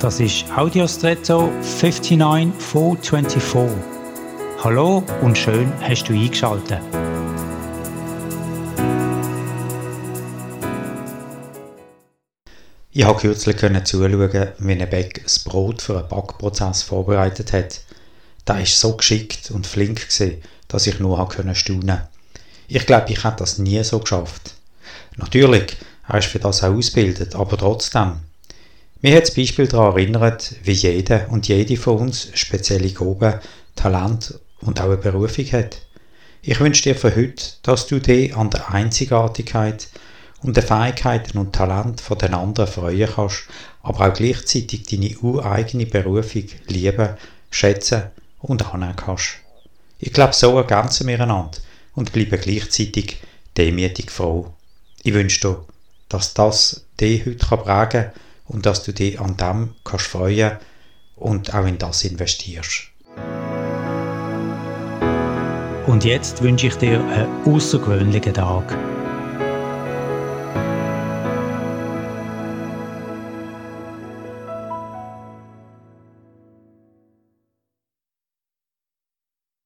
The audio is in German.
Das ist Audiostretto 59424. Hallo und schön hast du eingeschaltet. Ich habe kürzlich zuschauen, wie ein Bäck das Brot für einen Backprozess vorbereitet hat. Der ist so geschickt und flink dass ich nur staunen konnte. Ich glaube, ich hätte das nie so geschafft. Natürlich, er ist für das auch ausgebildet, aber trotzdem. Mir hat das Beispiel daran erinnert, wie jeder und jede von uns spezielle Gaben, Talent und auch eine Berufung hat. Ich wünsche dir für heute, dass du dich an der Einzigartigkeit und den Fähigkeiten und Talent von den anderen freuen kannst, aber auch gleichzeitig deine ureigene Berufung lieben, schätzen und annehmen kannst. Ich glaube, so ergänzen wir einander und bleiben gleichzeitig demütig froh. Ich wünsche dir, dass das dich heute prägen kann und dass du dich an dem kannst freuen und auch in das investierst. Und jetzt wünsche ich dir einen außergewöhnlichen Tag.